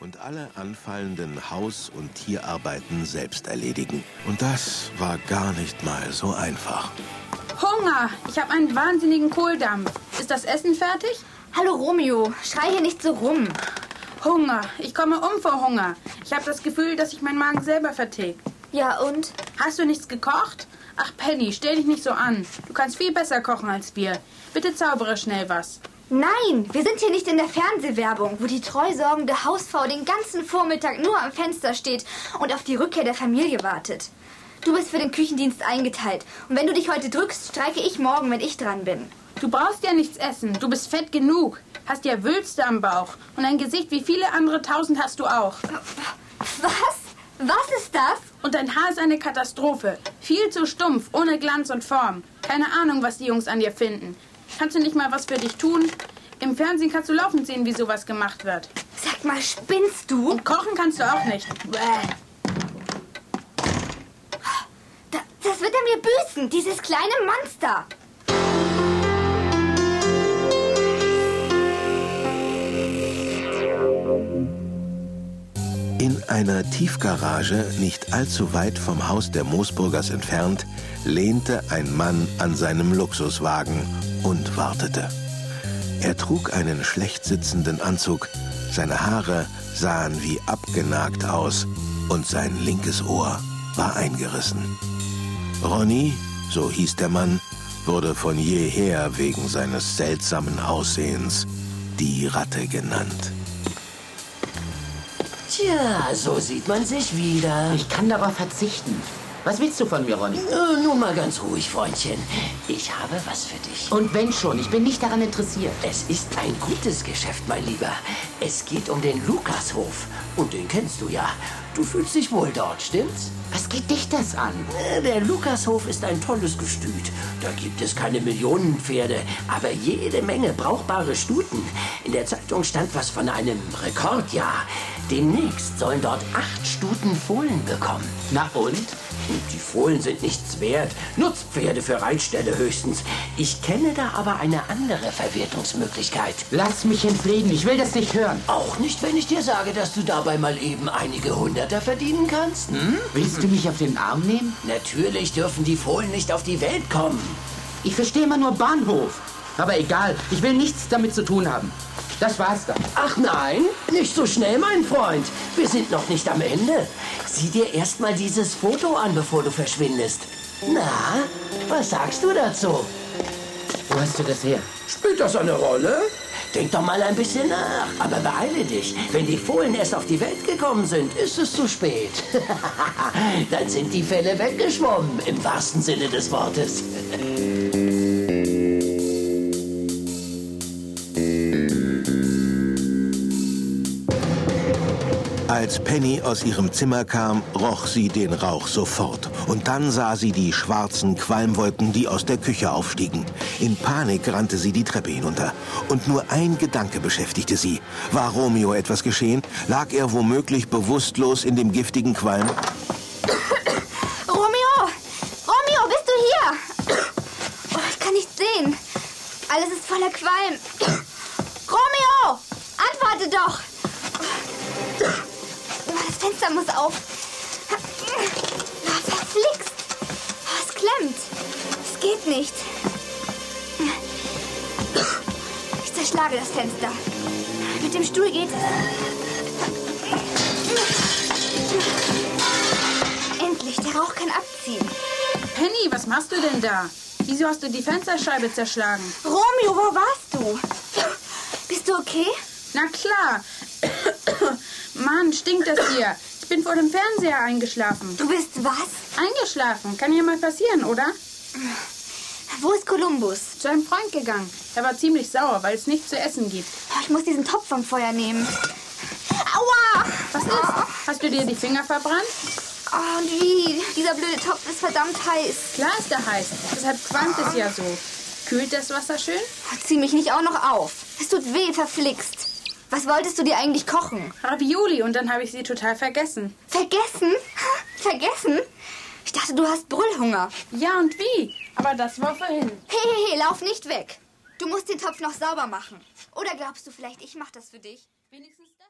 und alle anfallenden Haus- und Tierarbeiten selbst erledigen. Und das war gar nicht mal so einfach. Hunger! Ich habe einen wahnsinnigen Kohldampf. Ist das Essen fertig? Hallo Romeo, schrei hier nicht so rum. Hunger. Ich komme um vor Hunger. Ich habe das Gefühl, dass sich mein Magen selber vertilgt. Ja und? Hast du nichts gekocht? Ach, Penny, stell dich nicht so an. Du kannst viel besser kochen als wir. Bitte zaubere schnell was. Nein, wir sind hier nicht in der Fernsehwerbung, wo die treu sorgende Hausfrau den ganzen Vormittag nur am Fenster steht und auf die Rückkehr der Familie wartet. Du bist für den Küchendienst eingeteilt. Und wenn du dich heute drückst, streike ich morgen, wenn ich dran bin. Du brauchst ja nichts essen. Du bist fett genug. Hast ja Wülste am Bauch. Und ein Gesicht wie viele andere tausend hast du auch. Was? Was ist das? Und dein Haar ist eine Katastrophe. Viel zu stumpf, ohne Glanz und Form. Keine Ahnung, was die Jungs an dir finden. Kannst du nicht mal was für dich tun? Im Fernsehen kannst du laufend sehen, wie sowas gemacht wird. Sag mal, spinnst du? Und kochen kannst du auch nicht. Bäh. Da, das wird er mir büßen, dieses kleine Monster. In einer Tiefgarage, nicht allzu weit vom Haus der Moosburgers entfernt, lehnte ein Mann an seinem Luxuswagen und wartete. Er trug einen schlecht sitzenden Anzug, seine Haare sahen wie abgenagt aus und sein linkes Ohr war eingerissen. Ronny, so hieß der Mann, wurde von jeher wegen seines seltsamen Aussehens die Ratte genannt. Tja, so sieht man sich wieder. Ich kann darauf verzichten. Was willst du von mir, Ronny? Äh, Nun mal ganz ruhig, Freundchen. Ich habe was für dich. Und wenn schon, ich bin nicht daran interessiert. Es ist ein gutes Geschäft, mein Lieber. Es geht um den Lukashof. Und den kennst du ja. Du fühlst dich wohl dort, stimmt's? Was geht dich das an? Äh, Der Lukashof ist ein tolles Gestüt. Da gibt es keine Millionen Pferde, aber jede Menge brauchbare Stuten. In der Zeitung stand was von einem Rekordjahr. Demnächst sollen dort acht Stuten Fohlen bekommen. Na und? Die Fohlen sind nichts wert. Nutzpferde für Reitställe höchstens. Ich kenne da aber eine andere Verwertungsmöglichkeit. Lass mich in Frieden, ich will das nicht hören. Auch nicht, wenn ich dir sage, dass du dabei mal eben einige Hunderter verdienen kannst. Hm? Willst du mich auf den Arm nehmen? Natürlich dürfen die Fohlen nicht auf die Welt kommen. Ich verstehe immer nur Bahnhof. Aber egal, ich will nichts damit zu tun haben. Das war's dann. Ach nein, nicht so schnell, mein Freund. Wir sind noch nicht am Ende. Sieh dir erst mal dieses Foto an, bevor du verschwindest. Na, was sagst du dazu? Wo hast du das her? Spielt das eine Rolle? Denk doch mal ein bisschen nach, aber beeile dich. Wenn die Fohlen erst auf die Welt gekommen sind, ist es zu spät. Dann sind die Fälle weggeschwommen, im wahrsten Sinne des Wortes. Als Penny aus ihrem Zimmer kam, roch sie den Rauch sofort. Und dann sah sie die schwarzen Qualmwolken, die aus der Küche aufstiegen. In Panik rannte sie die Treppe hinunter. Und nur ein Gedanke beschäftigte sie. War Romeo etwas geschehen? Lag er womöglich bewusstlos in dem giftigen Qualm? Romeo! Romeo, bist du hier? Oh, ich kann nicht sehen. Alles ist voller Qualm. Romeo! Antworte doch! Oh, Das Fenster muss auf. Oh, verflixt! Oh, es klemmt. Es geht nicht. Ich zerschlage das Fenster. Mit dem Stuhl geht es. Endlich, der Rauch kann abziehen. Penny, was machst du denn da? Wieso hast du die Fensterscheibe zerschlagen? Romeo, wo warst du? Bist du okay? Na klar. Mann, stinkt das hier. Ich bin vor dem Fernseher eingeschlafen. Du bist was? Eingeschlafen. Kann ja mal passieren, oder? Wo ist Kolumbus? Zu einem Freund gegangen. Er war ziemlich sauer, weil es nichts zu essen gibt. Oh, Ich muss diesen Topf vom Feuer nehmen. Aua! Was ist? Hast du dir die Finger verbrannt? Oh, wie? Dieser blöde Topf ist verdammt heiß. Klar ist er heiß. Deshalb qualmt es ja so. Kühlt das Wasser schön? Zieh mich nicht auch noch auf. Es tut weh, verflixt. Was wolltest du dir eigentlich kochen? Ravioli und dann habe ich sie total vergessen. Vergessen? Vergessen? Ich dachte, du hast Brüllhunger. Ja, und wie? Aber das war vorhin. Hey, hey, hey, lauf nicht weg. Du musst den Topf noch sauber machen. Oder glaubst du vielleicht, ich mach das für dich? Wenigstens